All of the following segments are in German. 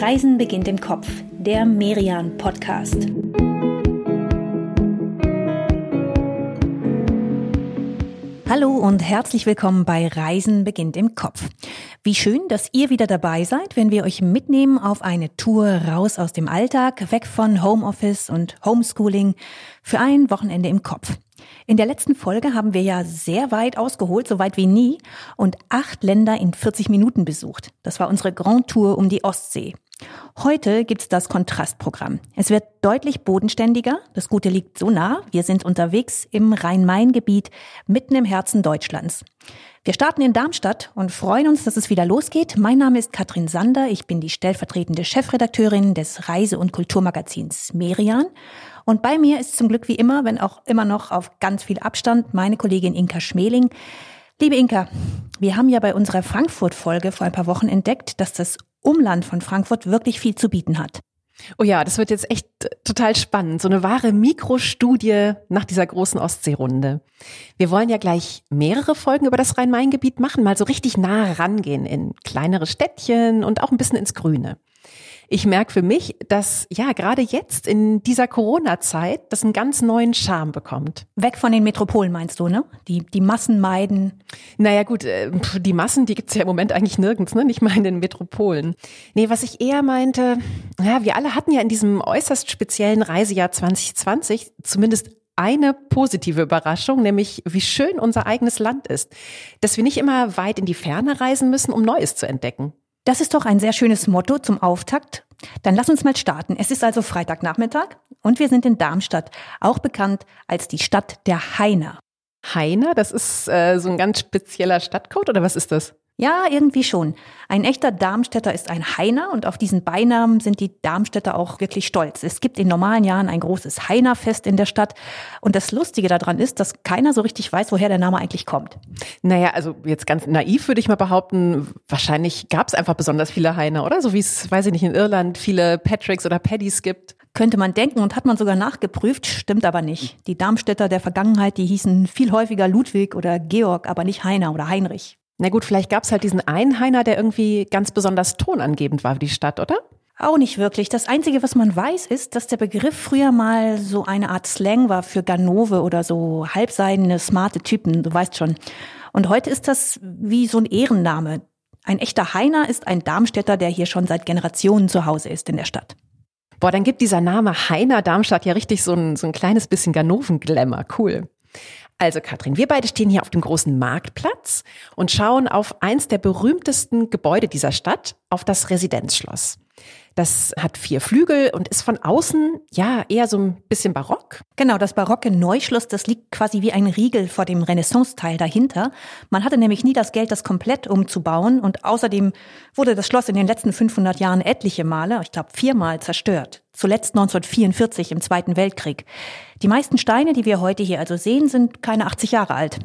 Reisen beginnt im Kopf, der Merian Podcast. Hallo und herzlich willkommen bei Reisen beginnt im Kopf. Wie schön, dass ihr wieder dabei seid, wenn wir euch mitnehmen auf eine Tour raus aus dem Alltag, weg von Homeoffice und Homeschooling für ein Wochenende im Kopf. In der letzten Folge haben wir ja sehr weit ausgeholt, so weit wie nie, und acht Länder in 40 Minuten besucht. Das war unsere Grand Tour um die Ostsee. Heute gibt's das Kontrastprogramm. Es wird deutlich bodenständiger. Das Gute liegt so nah. Wir sind unterwegs im Rhein-Main-Gebiet, mitten im Herzen Deutschlands. Wir starten in Darmstadt und freuen uns, dass es wieder losgeht. Mein Name ist Katrin Sander. Ich bin die stellvertretende Chefredakteurin des Reise- und Kulturmagazins Merian. Und bei mir ist zum Glück wie immer, wenn auch immer noch auf ganz viel Abstand, meine Kollegin Inka Schmeling. Liebe Inka, wir haben ja bei unserer Frankfurt-Folge vor ein paar Wochen entdeckt, dass das Umland von Frankfurt wirklich viel zu bieten hat. Oh ja, das wird jetzt echt total spannend. So eine wahre Mikrostudie nach dieser großen Ostseerunde. Wir wollen ja gleich mehrere Folgen über das Rhein-Main-Gebiet machen, mal so richtig nah rangehen in kleinere Städtchen und auch ein bisschen ins Grüne ich merke für mich, dass ja gerade jetzt in dieser Corona-Zeit das einen ganz neuen Charme bekommt. Weg von den Metropolen meinst du, ne? Die, die Massen meiden. Naja gut, äh, die Massen, die gibt's ja im Moment eigentlich nirgends, ne? Nicht mal in den Metropolen. Nee, was ich eher meinte, ja, wir alle hatten ja in diesem äußerst speziellen Reisejahr 2020 zumindest eine positive Überraschung, nämlich wie schön unser eigenes Land ist. Dass wir nicht immer weit in die Ferne reisen müssen, um Neues zu entdecken. Das ist doch ein sehr schönes Motto zum Auftakt. Dann lass uns mal starten. Es ist also Freitagnachmittag und wir sind in Darmstadt, auch bekannt als die Stadt der Heiner. Heiner, das ist äh, so ein ganz spezieller Stadtcode oder was ist das? Ja, irgendwie schon. Ein echter Darmstädter ist ein Heiner und auf diesen Beinamen sind die Darmstädter auch wirklich stolz. Es gibt in normalen Jahren ein großes Heinerfest in der Stadt und das Lustige daran ist, dass keiner so richtig weiß, woher der Name eigentlich kommt. Naja, also jetzt ganz naiv würde ich mal behaupten, wahrscheinlich gab es einfach besonders viele Heiner, oder? So wie es, weiß ich nicht, in Irland viele Patricks oder Paddys gibt. Könnte man denken und hat man sogar nachgeprüft, stimmt aber nicht. Die Darmstädter der Vergangenheit, die hießen viel häufiger Ludwig oder Georg, aber nicht Heiner oder Heinrich. Na gut, vielleicht gab es halt diesen Einheiner, der irgendwie ganz besonders tonangebend war für die Stadt, oder? Auch nicht wirklich. Das Einzige, was man weiß, ist, dass der Begriff früher mal so eine Art Slang war für Ganove oder so halbseidene, smarte Typen, du weißt schon. Und heute ist das wie so ein Ehrenname. Ein echter Heiner ist ein Darmstädter, der hier schon seit Generationen zu Hause ist in der Stadt. Boah, dann gibt dieser Name Heiner Darmstadt ja richtig so ein, so ein kleines bisschen Ganoven-Glamour. Cool. Also Katrin, wir beide stehen hier auf dem großen Marktplatz und schauen auf eins der berühmtesten Gebäude dieser Stadt, auf das Residenzschloss. Das hat vier Flügel und ist von außen ja eher so ein bisschen barock. Genau, das barocke Neuschloss, das liegt quasi wie ein Riegel vor dem Renaissance-Teil dahinter. Man hatte nämlich nie das Geld, das komplett umzubauen und außerdem wurde das Schloss in den letzten 500 Jahren etliche Male, ich glaube viermal, zerstört. Zuletzt 1944 im Zweiten Weltkrieg. Die meisten Steine, die wir heute hier also sehen, sind keine 80 Jahre alt.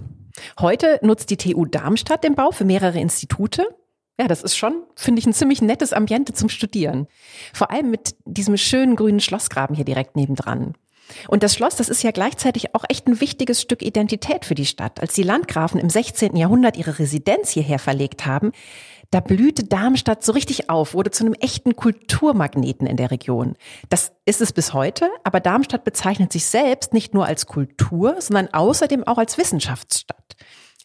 Heute nutzt die TU Darmstadt den Bau für mehrere Institute. Ja, das ist schon, finde ich, ein ziemlich nettes Ambiente zum Studieren. Vor allem mit diesem schönen grünen Schlossgraben hier direkt nebendran. Und das Schloss, das ist ja gleichzeitig auch echt ein wichtiges Stück Identität für die Stadt. Als die Landgrafen im 16. Jahrhundert ihre Residenz hierher verlegt haben, da blühte Darmstadt so richtig auf, wurde zu einem echten Kulturmagneten in der Region. Das ist es bis heute, aber Darmstadt bezeichnet sich selbst nicht nur als Kultur, sondern außerdem auch als Wissenschaftsstadt.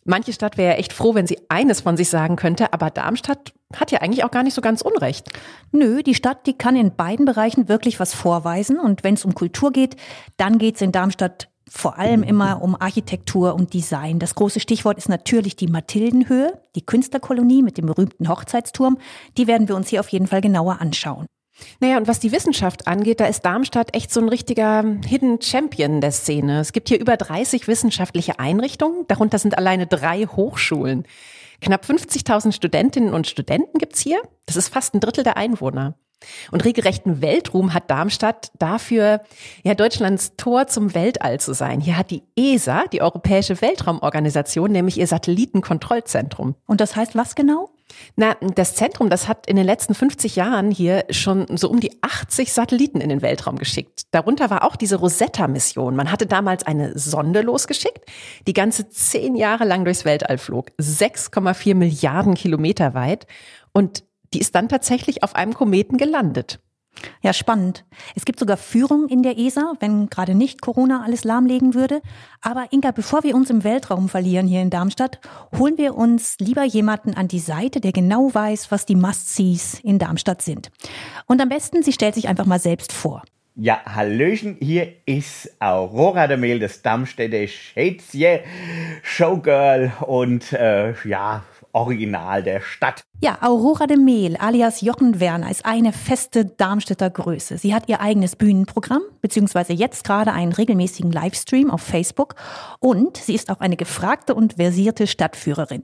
Manche Stadt wäre echt froh, wenn sie eines von sich sagen könnte, aber Darmstadt hat ja eigentlich auch gar nicht so ganz Unrecht. Nö, die Stadt, die kann in beiden Bereichen wirklich was vorweisen. Und wenn es um Kultur geht, dann geht es in Darmstadt vor allem immer um Architektur und Design. Das große Stichwort ist natürlich die Mathildenhöhe, die Künstlerkolonie mit dem berühmten Hochzeitsturm. Die werden wir uns hier auf jeden Fall genauer anschauen. Naja, und was die Wissenschaft angeht, da ist Darmstadt echt so ein richtiger Hidden Champion der Szene. Es gibt hier über 30 wissenschaftliche Einrichtungen, darunter sind alleine drei Hochschulen. Knapp 50.000 Studentinnen und Studenten gibt's hier. Das ist fast ein Drittel der Einwohner. Und regelrechten Weltruhm hat Darmstadt dafür, ja, Deutschlands Tor zum Weltall zu sein. Hier hat die ESA, die Europäische Weltraumorganisation, nämlich ihr Satellitenkontrollzentrum. Und das heißt was genau? Na, das Zentrum, das hat in den letzten 50 Jahren hier schon so um die 80 Satelliten in den Weltraum geschickt. Darunter war auch diese Rosetta-Mission. Man hatte damals eine Sonde losgeschickt, die ganze zehn Jahre lang durchs Weltall flog. 6,4 Milliarden Kilometer weit. Und die ist dann tatsächlich auf einem Kometen gelandet. Ja, spannend. Es gibt sogar Führung in der ESA, wenn gerade nicht Corona alles lahmlegen würde. Aber Inga, bevor wir uns im Weltraum verlieren hier in Darmstadt, holen wir uns lieber jemanden an die Seite, der genau weiß, was die Must-Sees in Darmstadt sind. Und am besten, sie stellt sich einfach mal selbst vor. Ja, Hallöchen, hier ist Aurora de Mehl, das Darmstädter Schätzje, Showgirl und äh, ja, Original der Stadt. Ja, Aurora de Mehl alias Jochen Werner ist eine feste Darmstädter Größe. Sie hat ihr eigenes Bühnenprogramm, beziehungsweise jetzt gerade einen regelmäßigen Livestream auf Facebook und sie ist auch eine gefragte und versierte Stadtführerin.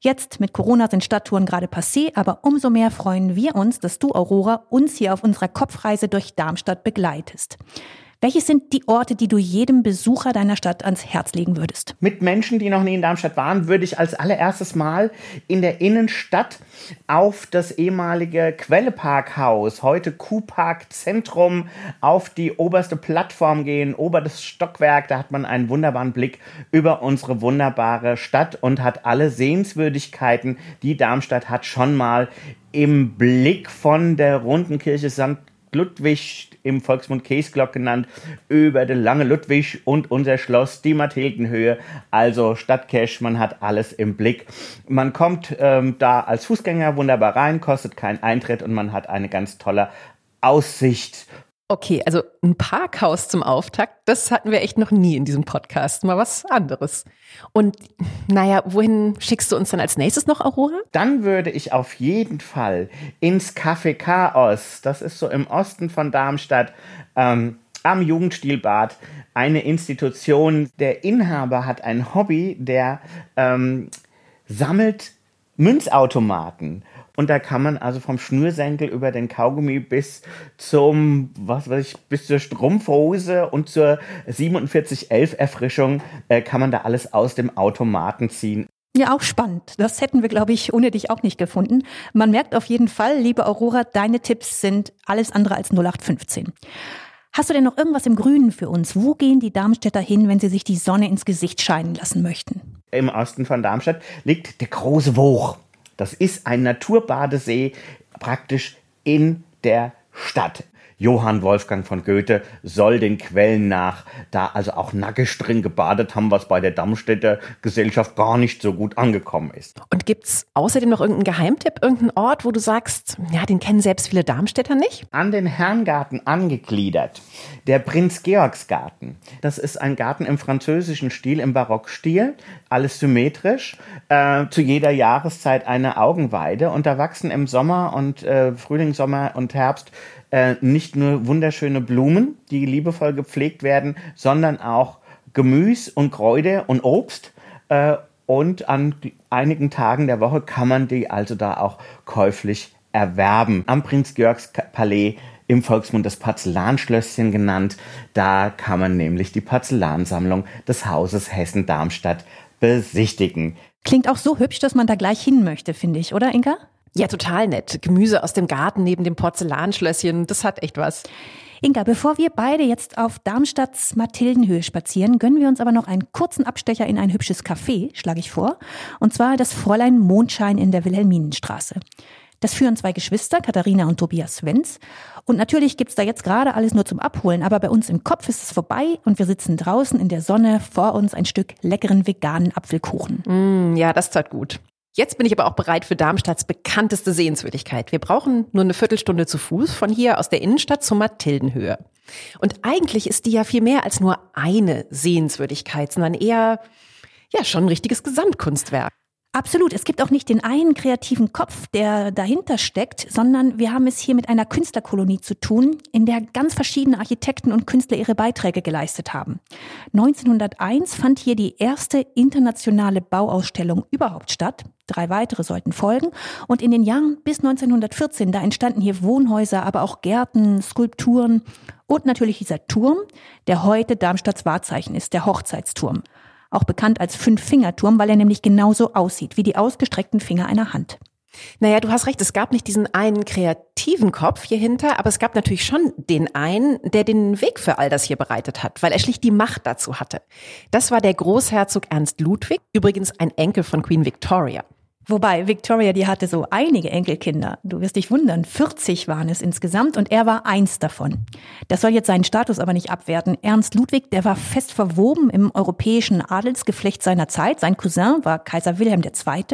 Jetzt mit Corona sind Stadttouren gerade passé, aber umso mehr freuen wir uns, dass du, Aurora, uns hier auf unserer Kopfreise durch Darmstadt begleitest. Welches sind die Orte, die du jedem Besucher deiner Stadt ans Herz legen würdest? Mit Menschen, die noch nie in Darmstadt waren, würde ich als allererstes Mal in der Innenstadt auf das ehemalige Quelleparkhaus, heute Kuhpark Zentrum, auf die oberste Plattform gehen, oberstes Stockwerk. Da hat man einen wunderbaren Blick über unsere wunderbare Stadt und hat alle Sehenswürdigkeiten, die Darmstadt hat, schon mal im Blick von der runden Kirche St. Ludwig, im Volksmund Käsglock genannt, über den Lange Ludwig und unser Schloss, die Mathildenhöhe, also Stadtcash, man hat alles im Blick. Man kommt ähm, da als Fußgänger wunderbar rein, kostet keinen Eintritt und man hat eine ganz tolle Aussicht Okay, also ein Parkhaus zum Auftakt, das hatten wir echt noch nie in diesem Podcast. Mal was anderes. Und naja, wohin schickst du uns dann als nächstes noch, Aurora? Dann würde ich auf jeden Fall ins Café Chaos, das ist so im Osten von Darmstadt, ähm, am Jugendstilbad, eine Institution. Der Inhaber hat ein Hobby, der ähm, sammelt Münzautomaten und da kann man also vom Schnürsenkel über den Kaugummi bis zum, was weiß ich, bis zur Strumpfhose und zur 4711 Erfrischung äh, kann man da alles aus dem Automaten ziehen. Ja, auch spannend. Das hätten wir, glaube ich, ohne dich auch nicht gefunden. Man merkt auf jeden Fall, liebe Aurora, deine Tipps sind alles andere als 0815. Hast du denn noch irgendwas im Grünen für uns? Wo gehen die Darmstädter hin, wenn sie sich die Sonne ins Gesicht scheinen lassen möchten? Im Osten von Darmstadt liegt der große Woch. Das ist ein Naturbadesee praktisch in der Stadt. Johann Wolfgang von Goethe soll den Quellen nach da also auch nackig drin gebadet haben, was bei der Darmstädter Gesellschaft gar nicht so gut angekommen ist. Und gibt's außerdem noch irgendeinen Geheimtipp, irgendeinen Ort, wo du sagst, ja, den kennen selbst viele Darmstädter nicht? An den Herrengarten angegliedert. Der Prinz-Georgs-Garten. Das ist ein Garten im französischen Stil, im Barockstil. Alles symmetrisch. Äh, zu jeder Jahreszeit eine Augenweide. Und da wachsen im Sommer und äh, Frühling, Sommer und Herbst äh, nicht nur wunderschöne Blumen, die liebevoll gepflegt werden, sondern auch Gemüse und Kräuter und Obst. Äh, und an einigen Tagen der Woche kann man die also da auch käuflich erwerben. Am Prinz Georgs Palais im Volksmund das Porzellanschlösschen genannt. Da kann man nämlich die Porzellansammlung des Hauses Hessen-Darmstadt besichtigen. Klingt auch so hübsch, dass man da gleich hin möchte, finde ich, oder Inka? Ja, total nett. Gemüse aus dem Garten neben dem Porzellanschlösschen, das hat echt was. Inga, bevor wir beide jetzt auf Darmstadts Mathildenhöhe spazieren, gönnen wir uns aber noch einen kurzen Abstecher in ein hübsches Café, schlage ich vor. Und zwar das Fräulein Mondschein in der Wilhelminenstraße. Das führen zwei Geschwister, Katharina und Tobias Wenz. Und natürlich gibt's da jetzt gerade alles nur zum Abholen, aber bei uns im Kopf ist es vorbei und wir sitzen draußen in der Sonne, vor uns ein Stück leckeren veganen Apfelkuchen. Mm, ja, das tat gut. Jetzt bin ich aber auch bereit für Darmstadts bekannteste Sehenswürdigkeit. Wir brauchen nur eine Viertelstunde zu Fuß von hier aus der Innenstadt zur Mathildenhöhe. Und eigentlich ist die ja viel mehr als nur eine Sehenswürdigkeit, sondern eher, ja, schon ein richtiges Gesamtkunstwerk. Absolut. Es gibt auch nicht den einen kreativen Kopf, der dahinter steckt, sondern wir haben es hier mit einer Künstlerkolonie zu tun, in der ganz verschiedene Architekten und Künstler ihre Beiträge geleistet haben. 1901 fand hier die erste internationale Bauausstellung überhaupt statt. Drei weitere sollten folgen. Und in den Jahren bis 1914, da entstanden hier Wohnhäuser, aber auch Gärten, Skulpturen und natürlich dieser Turm, der heute Darmstadts Wahrzeichen ist, der Hochzeitsturm auch bekannt als Fünf-Finger-Turm, weil er nämlich genauso aussieht wie die ausgestreckten Finger einer Hand. Naja, du hast recht, es gab nicht diesen einen kreativen Kopf hier hinter, aber es gab natürlich schon den einen, der den Weg für all das hier bereitet hat, weil er schlicht die Macht dazu hatte. Das war der Großherzog Ernst Ludwig, übrigens ein Enkel von Queen Victoria. Wobei Victoria, die hatte so einige Enkelkinder. Du wirst dich wundern, 40 waren es insgesamt und er war eins davon. Das soll jetzt seinen Status aber nicht abwerten. Ernst Ludwig, der war fest verwoben im europäischen Adelsgeflecht seiner Zeit. Sein Cousin war Kaiser Wilhelm II.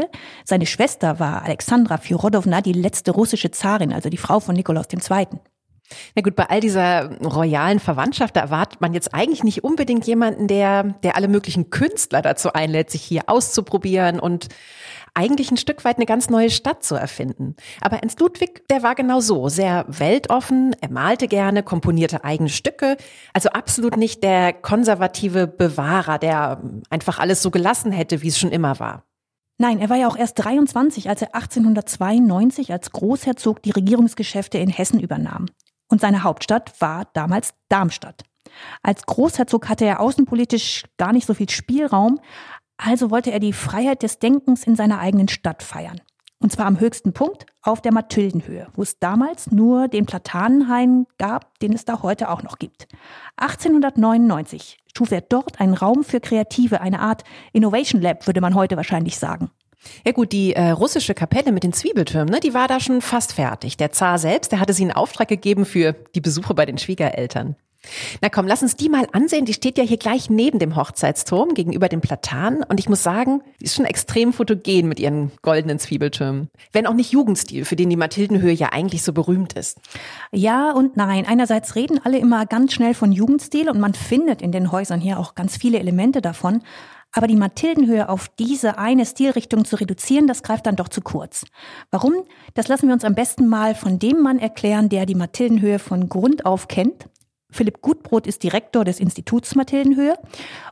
Seine Schwester war Alexandra Fyrodowna, die letzte russische Zarin, also die Frau von Nikolaus II. Na gut, bei all dieser royalen Verwandtschaft, da erwartet man jetzt eigentlich nicht unbedingt jemanden, der, der alle möglichen Künstler dazu einlädt, sich hier auszuprobieren und eigentlich ein Stück weit eine ganz neue Stadt zu erfinden. Aber Ernst Ludwig, der war genau so, sehr weltoffen, er malte gerne, komponierte eigene Stücke, also absolut nicht der konservative Bewahrer, der einfach alles so gelassen hätte, wie es schon immer war. Nein, er war ja auch erst 23, als er 1892 als Großherzog die Regierungsgeschäfte in Hessen übernahm. Und seine Hauptstadt war damals Darmstadt. Als Großherzog hatte er außenpolitisch gar nicht so viel Spielraum, also wollte er die Freiheit des Denkens in seiner eigenen Stadt feiern. Und zwar am höchsten Punkt auf der Mathildenhöhe, wo es damals nur den Platanenhain gab, den es da heute auch noch gibt. 1899 schuf er dort einen Raum für Kreative, eine Art Innovation Lab, würde man heute wahrscheinlich sagen. Ja gut, die äh, russische Kapelle mit den Zwiebeltürmen, ne, die war da schon fast fertig. Der Zar selbst, der hatte sie in Auftrag gegeben für die Besuche bei den Schwiegereltern. Na komm, lass uns die mal ansehen. Die steht ja hier gleich neben dem Hochzeitsturm gegenüber dem Platan. Und ich muss sagen, die ist schon extrem fotogen mit ihren goldenen Zwiebeltürmen. Wenn auch nicht Jugendstil, für den die Mathildenhöhe ja eigentlich so berühmt ist. Ja und nein. Einerseits reden alle immer ganz schnell von Jugendstil und man findet in den Häusern hier auch ganz viele Elemente davon. Aber die Mathildenhöhe auf diese eine Stilrichtung zu reduzieren, das greift dann doch zu kurz. Warum? Das lassen wir uns am besten mal von dem Mann erklären, der die Mathildenhöhe von Grund auf kennt Philipp Gutbrot ist Direktor des Instituts Mathildenhöhe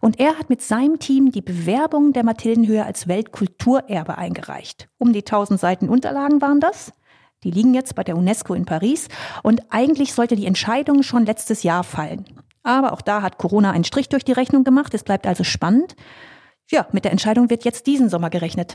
und er hat mit seinem Team die Bewerbung der Mathildenhöhe als Weltkulturerbe eingereicht. Um die 1000 Seiten Unterlagen waren das. Die liegen jetzt bei der UNESCO in Paris und eigentlich sollte die Entscheidung schon letztes Jahr fallen. Aber auch da hat Corona einen Strich durch die Rechnung gemacht. Es bleibt also spannend. Ja, mit der Entscheidung wird jetzt diesen Sommer gerechnet.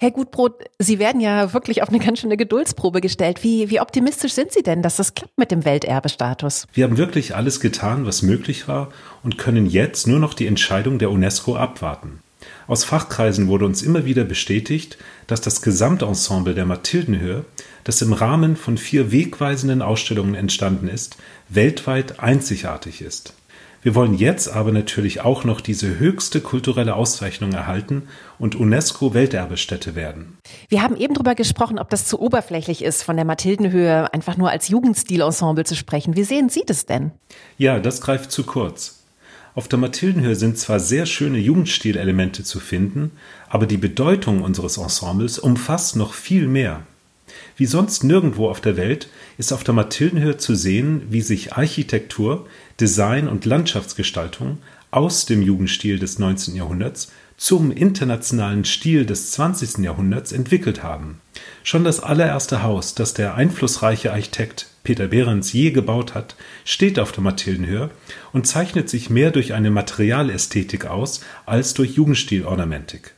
Herr Gutbrot, Sie werden ja wirklich auf eine ganz schöne Geduldsprobe gestellt. Wie, wie optimistisch sind Sie denn, dass das klappt mit dem Welterbestatus? Wir haben wirklich alles getan, was möglich war und können jetzt nur noch die Entscheidung der UNESCO abwarten. Aus Fachkreisen wurde uns immer wieder bestätigt, dass das Gesamtensemble der Mathildenhöhe, das im Rahmen von vier wegweisenden Ausstellungen entstanden ist, weltweit einzigartig ist. Wir wollen jetzt aber natürlich auch noch diese höchste kulturelle Auszeichnung erhalten und UNESCO-Welterbestätte werden. Wir haben eben darüber gesprochen, ob das zu oberflächlich ist, von der Mathildenhöhe einfach nur als Jugendstilensemble zu sprechen. Wie sehen Sie das denn? Ja, das greift zu kurz. Auf der Mathildenhöhe sind zwar sehr schöne Jugendstilelemente zu finden, aber die Bedeutung unseres Ensembles umfasst noch viel mehr. Wie sonst nirgendwo auf der Welt ist auf der Mathildenhöhe zu sehen, wie sich Architektur, Design und Landschaftsgestaltung aus dem Jugendstil des 19. Jahrhunderts zum internationalen Stil des 20. Jahrhunderts entwickelt haben. Schon das allererste Haus, das der einflussreiche Architekt Peter Behrens je gebaut hat, steht auf der Mathildenhöhe und zeichnet sich mehr durch eine Materialästhetik aus als durch Jugendstilornamentik.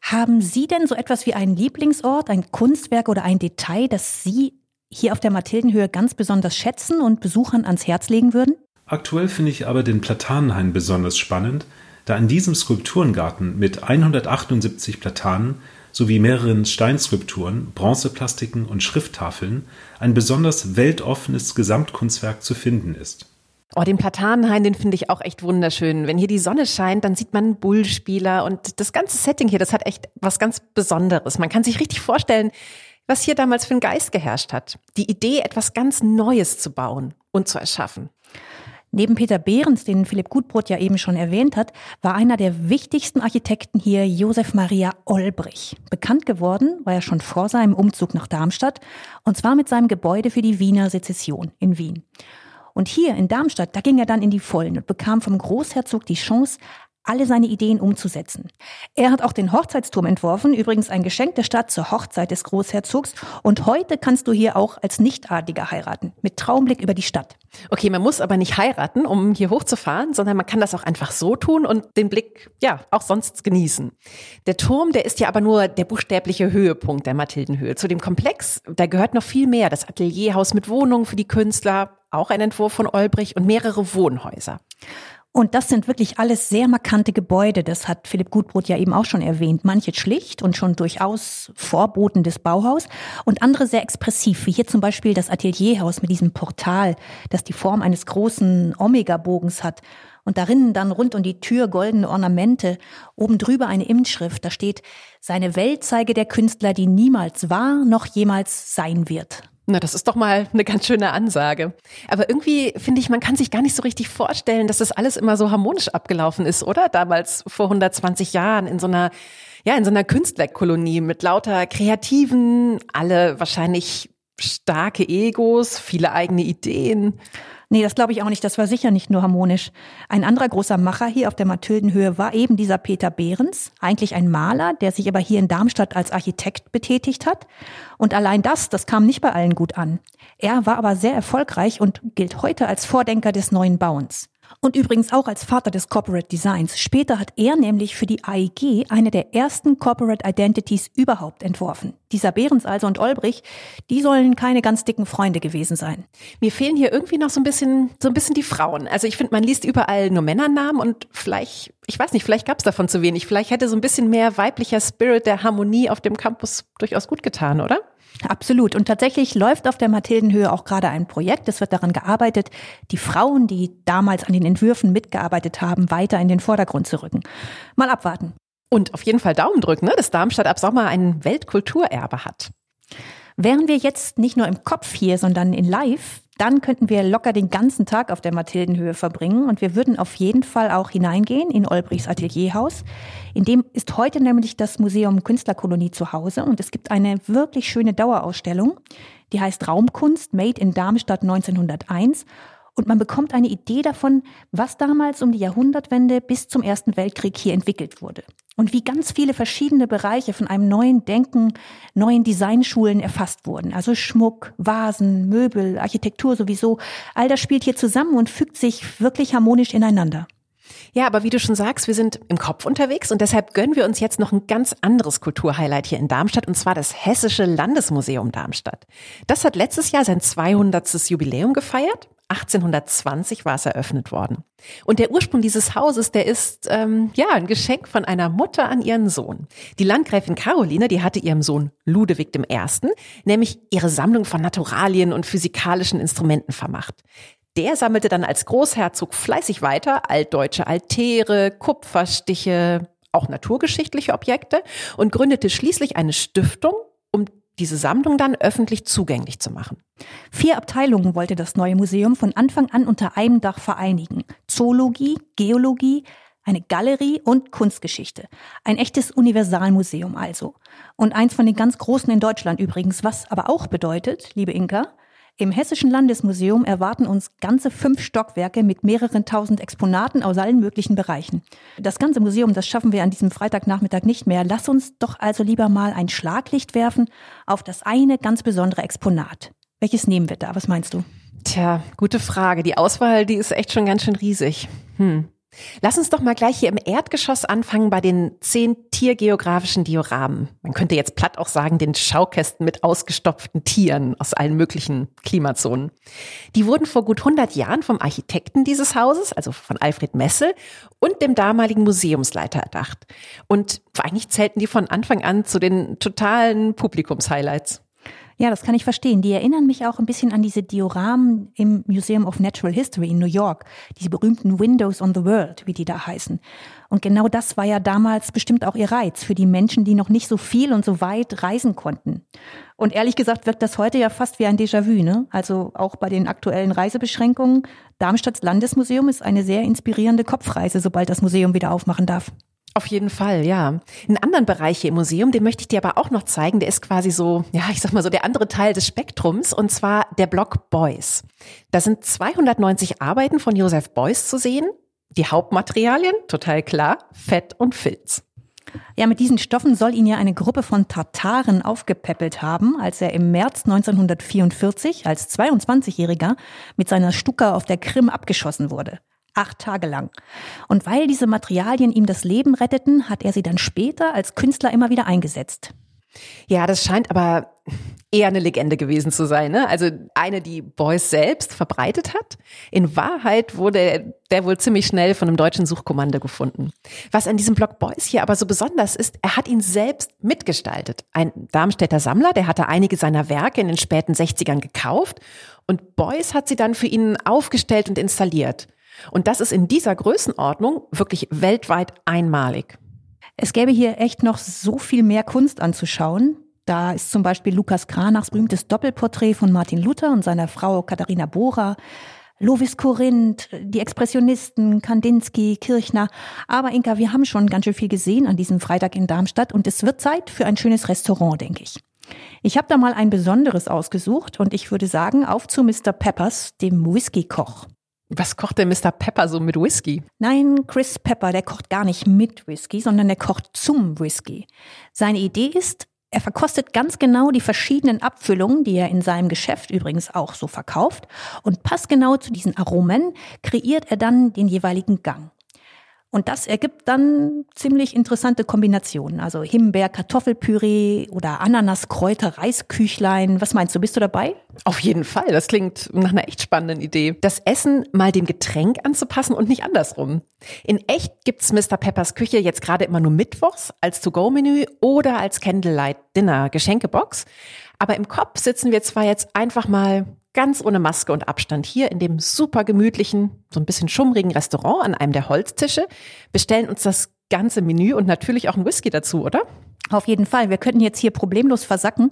Haben Sie denn so etwas wie einen Lieblingsort, ein Kunstwerk oder ein Detail, das Sie hier auf der Mathildenhöhe ganz besonders schätzen und Besuchern ans Herz legen würden? Aktuell finde ich aber den Platanenhain besonders spannend, da in diesem Skulpturengarten mit 178 Platanen sowie mehreren Steinskulpturen, Bronzeplastiken und Schrifttafeln ein besonders weltoffenes Gesamtkunstwerk zu finden ist. Oh, den Platanenhain, den finde ich auch echt wunderschön. Wenn hier die Sonne scheint, dann sieht man Bullspieler und das ganze Setting hier, das hat echt was ganz Besonderes. Man kann sich richtig vorstellen, was hier damals für ein Geist geherrscht hat. Die Idee, etwas ganz Neues zu bauen und zu erschaffen. Neben Peter Behrens, den Philipp Gutbrot ja eben schon erwähnt hat, war einer der wichtigsten Architekten hier Josef Maria Olbrich. Bekannt geworden war er schon vor seinem Umzug nach Darmstadt und zwar mit seinem Gebäude für die Wiener Sezession in Wien. Und hier in Darmstadt, da ging er dann in die Vollen und bekam vom Großherzog die Chance, alle seine Ideen umzusetzen. Er hat auch den Hochzeitsturm entworfen, übrigens ein Geschenk der Stadt zur Hochzeit des Großherzogs. Und heute kannst du hier auch als Nichtadliger heiraten, mit Traumblick über die Stadt. Okay, man muss aber nicht heiraten, um hier hochzufahren, sondern man kann das auch einfach so tun und den Blick, ja, auch sonst genießen. Der Turm, der ist ja aber nur der buchstäbliche Höhepunkt der Mathildenhöhe. Zu dem Komplex, da gehört noch viel mehr. Das Atelierhaus mit Wohnungen für die Künstler, auch ein Entwurf von Olbrich und mehrere Wohnhäuser. Und das sind wirklich alles sehr markante Gebäude. Das hat Philipp Gutbrot ja eben auch schon erwähnt. Manche schlicht und schon durchaus Vorboten des Bauhaus und andere sehr expressiv, wie hier zum Beispiel das Atelierhaus mit diesem Portal, das die Form eines großen Omega-Bogens hat. Und darin dann rund um die Tür goldene Ornamente, oben drüber eine Inschrift, da steht, seine Welt zeige der Künstler, die niemals war, noch jemals sein wird. Na, das ist doch mal eine ganz schöne Ansage. Aber irgendwie finde ich, man kann sich gar nicht so richtig vorstellen, dass das alles immer so harmonisch abgelaufen ist, oder? Damals vor 120 Jahren in so einer, ja, in so einer Künstlerkolonie mit lauter Kreativen, alle wahrscheinlich starke Egos, viele eigene Ideen. Nee, das glaube ich auch nicht. Das war sicher nicht nur harmonisch. Ein anderer großer Macher hier auf der Mathildenhöhe war eben dieser Peter Behrens, eigentlich ein Maler, der sich aber hier in Darmstadt als Architekt betätigt hat. Und allein das, das kam nicht bei allen gut an. Er war aber sehr erfolgreich und gilt heute als Vordenker des neuen Bauens. Und übrigens auch als Vater des Corporate Designs. Später hat er nämlich für die AIG eine der ersten Corporate Identities überhaupt entworfen. Dieser Behrens also und Olbrich, die sollen keine ganz dicken Freunde gewesen sein. Mir fehlen hier irgendwie noch so ein bisschen, so ein bisschen die Frauen. Also ich finde, man liest überall nur Männernamen und vielleicht, ich weiß nicht, vielleicht gab es davon zu wenig. Vielleicht hätte so ein bisschen mehr weiblicher Spirit der Harmonie auf dem Campus durchaus gut getan, oder? Absolut. Und tatsächlich läuft auf der Mathildenhöhe auch gerade ein Projekt. Es wird daran gearbeitet, die Frauen, die damals an den Entwürfen mitgearbeitet haben, weiter in den Vordergrund zu rücken. Mal abwarten. Und auf jeden Fall Daumen drücken, ne, dass Darmstadt ab Sommer ein Weltkulturerbe hat. Wären wir jetzt nicht nur im Kopf hier, sondern in Live, dann könnten wir locker den ganzen Tag auf der Mathildenhöhe verbringen. Und wir würden auf jeden Fall auch hineingehen in Olbrichs Atelierhaus. In dem ist heute nämlich das Museum Künstlerkolonie zu Hause. Und es gibt eine wirklich schöne Dauerausstellung, die heißt Raumkunst Made in Darmstadt 1901 und man bekommt eine Idee davon, was damals um die Jahrhundertwende bis zum Ersten Weltkrieg hier entwickelt wurde. Und wie ganz viele verschiedene Bereiche von einem neuen Denken, neuen Designschulen erfasst wurden. Also Schmuck, Vasen, Möbel, Architektur sowieso. All das spielt hier zusammen und fügt sich wirklich harmonisch ineinander. Ja, aber wie du schon sagst, wir sind im Kopf unterwegs und deshalb gönnen wir uns jetzt noch ein ganz anderes Kulturhighlight hier in Darmstadt und zwar das Hessische Landesmuseum Darmstadt. Das hat letztes Jahr sein 200. Jubiläum gefeiert. 1820 war es eröffnet worden. Und der Ursprung dieses Hauses, der ist ähm, ja ein Geschenk von einer Mutter an ihren Sohn. Die Landgräfin Caroline, die hatte ihrem Sohn Ludewig I. nämlich ihre Sammlung von Naturalien und physikalischen Instrumenten vermacht. Der sammelte dann als Großherzog fleißig weiter altdeutsche Altäre, Kupferstiche, auch naturgeschichtliche Objekte und gründete schließlich eine Stiftung, diese Sammlung dann öffentlich zugänglich zu machen. Vier Abteilungen wollte das neue Museum von Anfang an unter einem Dach vereinigen. Zoologie, Geologie, eine Galerie und Kunstgeschichte. Ein echtes Universalmuseum also. Und eins von den ganz großen in Deutschland übrigens, was aber auch bedeutet, liebe Inka, im Hessischen Landesmuseum erwarten uns ganze fünf Stockwerke mit mehreren tausend Exponaten aus allen möglichen Bereichen. Das ganze Museum, das schaffen wir an diesem Freitagnachmittag nicht mehr. Lass uns doch also lieber mal ein Schlaglicht werfen auf das eine ganz besondere Exponat. Welches nehmen wir da? Was meinst du? Tja, gute Frage. Die Auswahl, die ist echt schon ganz schön riesig. Hm. Lass uns doch mal gleich hier im Erdgeschoss anfangen bei den zehn tiergeografischen Dioramen. Man könnte jetzt platt auch sagen, den Schaukästen mit ausgestopften Tieren aus allen möglichen Klimazonen. Die wurden vor gut 100 Jahren vom Architekten dieses Hauses, also von Alfred Messel, und dem damaligen Museumsleiter erdacht. Und eigentlich zählten die von Anfang an zu den totalen Publikumshighlights. Ja, das kann ich verstehen. Die erinnern mich auch ein bisschen an diese Dioramen im Museum of Natural History in New York, diese berühmten Windows on the World, wie die da heißen. Und genau das war ja damals bestimmt auch ihr Reiz für die Menschen, die noch nicht so viel und so weit reisen konnten. Und ehrlich gesagt wirkt das heute ja fast wie ein Déjà-vu, ne? Also auch bei den aktuellen Reisebeschränkungen. Darmstadts Landesmuseum ist eine sehr inspirierende Kopfreise, sobald das Museum wieder aufmachen darf. Auf jeden Fall, ja. Einen anderen Bereich hier im Museum, den möchte ich dir aber auch noch zeigen. Der ist quasi so, ja, ich sag mal so der andere Teil des Spektrums und zwar der Block Beuys. Da sind 290 Arbeiten von Joseph Beuys zu sehen. Die Hauptmaterialien, total klar, Fett und Filz. Ja, mit diesen Stoffen soll ihn ja eine Gruppe von Tataren aufgepäppelt haben, als er im März 1944 als 22-Jähriger mit seiner Stuka auf der Krim abgeschossen wurde. Acht Tage lang. Und weil diese Materialien ihm das Leben retteten, hat er sie dann später als Künstler immer wieder eingesetzt. Ja, das scheint aber eher eine Legende gewesen zu sein. Ne? Also eine, die Beuys selbst verbreitet hat. In Wahrheit wurde der wohl ziemlich schnell von einem deutschen Suchkommando gefunden. Was an diesem Blog Beuys hier aber so besonders ist, er hat ihn selbst mitgestaltet. Ein Darmstädter Sammler, der hatte einige seiner Werke in den späten 60ern gekauft und Beuys hat sie dann für ihn aufgestellt und installiert. Und das ist in dieser Größenordnung wirklich weltweit einmalig. Es gäbe hier echt noch so viel mehr Kunst anzuschauen. Da ist zum Beispiel Lukas Kranachs berühmtes Doppelporträt von Martin Luther und seiner Frau Katharina Bora, Lovis Korinth, die Expressionisten, Kandinsky, Kirchner. Aber Inka, wir haben schon ganz schön viel gesehen an diesem Freitag in Darmstadt und es wird Zeit für ein schönes Restaurant, denke ich. Ich habe da mal ein besonderes ausgesucht und ich würde sagen, auf zu Mr. Peppers, dem Whisky-Koch. Was kocht denn Mr. Pepper so mit Whisky? Nein, Chris Pepper, der kocht gar nicht mit Whisky, sondern der kocht zum Whisky. Seine Idee ist, er verkostet ganz genau die verschiedenen Abfüllungen, die er in seinem Geschäft übrigens auch so verkauft. Und passgenau zu diesen Aromen kreiert er dann den jeweiligen Gang. Und das ergibt dann ziemlich interessante Kombinationen. Also Himbeer, Kartoffelpüree oder Ananas, Kräuter, Reisküchlein. Was meinst du, bist du dabei? Auf jeden Fall. Das klingt nach einer echt spannenden Idee. Das Essen mal dem Getränk anzupassen und nicht andersrum. In echt gibt's Mr. Peppers Küche jetzt gerade immer nur mittwochs als To-Go-Menü oder als Candlelight Dinner Geschenkebox. Aber im Kopf sitzen wir zwar jetzt einfach mal ganz ohne Maske und Abstand hier in dem super gemütlichen, so ein bisschen schummrigen Restaurant an einem der Holztische, bestellen uns das ganze Menü und natürlich auch ein Whisky dazu, oder? Auf jeden Fall. Wir könnten jetzt hier problemlos versacken.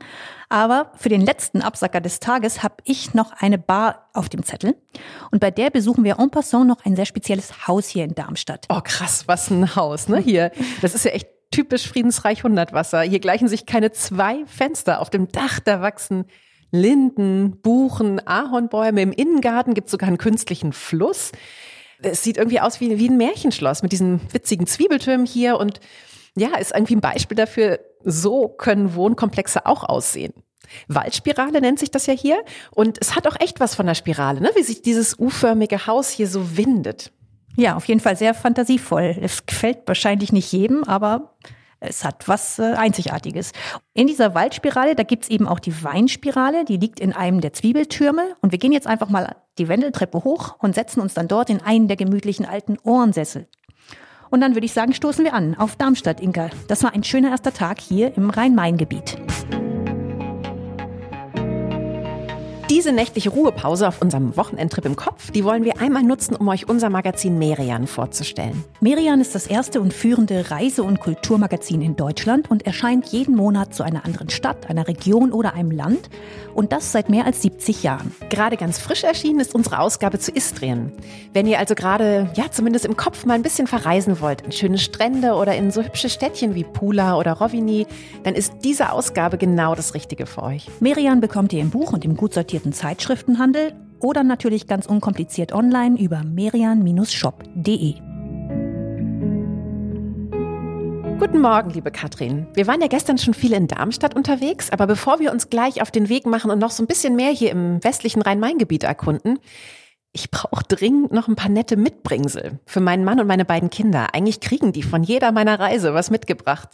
Aber für den letzten Absacker des Tages habe ich noch eine Bar auf dem Zettel. Und bei der besuchen wir en passant noch ein sehr spezielles Haus hier in Darmstadt. Oh krass, was ein Haus, ne? Hier. Das ist ja echt typisch Friedensreich Hundertwasser. Hier gleichen sich keine zwei Fenster. Auf dem Dach, da wachsen Linden, Buchen, Ahornbäume. Im Innengarten gibt es sogar einen künstlichen Fluss. Es sieht irgendwie aus wie, wie ein Märchenschloss mit diesen witzigen Zwiebeltürmen hier und ja, ist irgendwie ein Beispiel dafür, so können Wohnkomplexe auch aussehen. Waldspirale nennt sich das ja hier. Und es hat auch echt was von der Spirale, ne? wie sich dieses U-förmige Haus hier so windet. Ja, auf jeden Fall sehr fantasievoll. Es gefällt wahrscheinlich nicht jedem, aber es hat was äh, Einzigartiges. In dieser Waldspirale, da gibt's eben auch die Weinspirale, die liegt in einem der Zwiebeltürme. Und wir gehen jetzt einfach mal die Wendeltreppe hoch und setzen uns dann dort in einen der gemütlichen alten Ohrensessel. Und dann würde ich sagen, stoßen wir an auf Darmstadt, Inka. Das war ein schöner erster Tag hier im Rhein-Main-Gebiet. Diese nächtliche Ruhepause auf unserem Wochenendtrip im Kopf, die wollen wir einmal nutzen, um euch unser Magazin Merian vorzustellen. Merian ist das erste und führende Reise- und Kulturmagazin in Deutschland und erscheint jeden Monat zu einer anderen Stadt, einer Region oder einem Land und das seit mehr als 70 Jahren. Gerade ganz frisch erschienen ist unsere Ausgabe zu Istrien. Wenn ihr also gerade, ja, zumindest im Kopf mal ein bisschen verreisen wollt, in schöne Strände oder in so hübsche Städtchen wie Pula oder Rovini, dann ist diese Ausgabe genau das Richtige für euch. Merian bekommt ihr im Buch und im gut sortierten sortierten Zeitschriftenhandel oder natürlich ganz unkompliziert online über merian-shop.de. Guten Morgen, liebe Katrin. Wir waren ja gestern schon viel in Darmstadt unterwegs, aber bevor wir uns gleich auf den Weg machen und noch so ein bisschen mehr hier im westlichen Rhein-Main-Gebiet erkunden, ich brauche dringend noch ein paar nette Mitbringsel für meinen Mann und meine beiden Kinder. Eigentlich kriegen die von jeder meiner Reise was mitgebracht.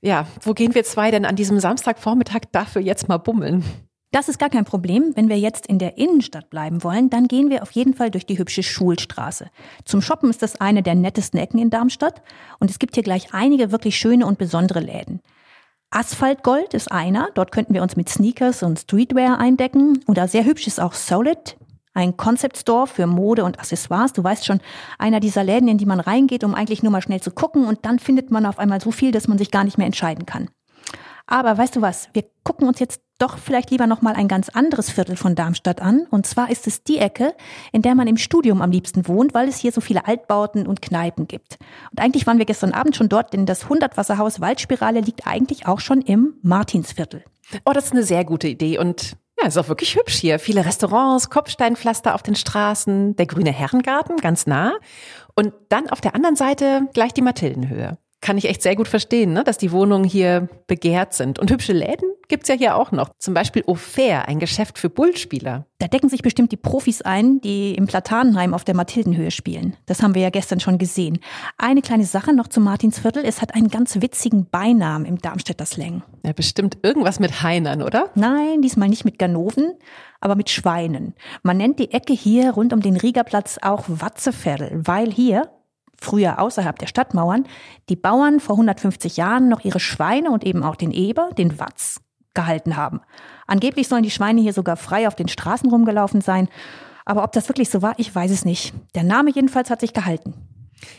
Ja, wo gehen wir zwei denn an diesem Samstagvormittag dafür jetzt mal bummeln? Das ist gar kein Problem. Wenn wir jetzt in der Innenstadt bleiben wollen, dann gehen wir auf jeden Fall durch die hübsche Schulstraße. Zum Shoppen ist das eine der nettesten Ecken in Darmstadt und es gibt hier gleich einige wirklich schöne und besondere Läden. Asphaltgold ist einer, dort könnten wir uns mit Sneakers und Streetwear eindecken. Oder sehr hübsch ist auch Solid, ein Concept Store für Mode und Accessoires. Du weißt schon, einer dieser Läden, in die man reingeht, um eigentlich nur mal schnell zu gucken und dann findet man auf einmal so viel, dass man sich gar nicht mehr entscheiden kann. Aber weißt du was? Wir gucken uns jetzt doch vielleicht lieber noch mal ein ganz anderes Viertel von Darmstadt an. Und zwar ist es die Ecke, in der man im Studium am liebsten wohnt, weil es hier so viele Altbauten und Kneipen gibt. Und eigentlich waren wir gestern Abend schon dort, denn das Hundertwasserhaus Waldspirale liegt eigentlich auch schon im Martinsviertel. Oh, das ist eine sehr gute Idee und ja, ist auch wirklich hübsch hier. Viele Restaurants, Kopfsteinpflaster auf den Straßen, der grüne Herrengarten ganz nah und dann auf der anderen Seite gleich die Mathildenhöhe kann ich echt sehr gut verstehen, ne? dass die Wohnungen hier begehrt sind. Und hübsche Läden gibt's ja hier auch noch. Zum Beispiel Ofair, ein Geschäft für Bullspieler. Da decken sich bestimmt die Profis ein, die im Platanenheim auf der Mathildenhöhe spielen. Das haben wir ja gestern schon gesehen. Eine kleine Sache noch zu Martinsviertel. Es hat einen ganz witzigen Beinamen im Darmstädter Slang. Ja, bestimmt irgendwas mit Heinern, oder? Nein, diesmal nicht mit Ganoven, aber mit Schweinen. Man nennt die Ecke hier rund um den Riegerplatz auch Watzeviertel, weil hier früher außerhalb der Stadtmauern, die Bauern vor 150 Jahren noch ihre Schweine und eben auch den Eber, den Watz, gehalten haben. Angeblich sollen die Schweine hier sogar frei auf den Straßen rumgelaufen sein. Aber ob das wirklich so war, ich weiß es nicht. Der Name jedenfalls hat sich gehalten.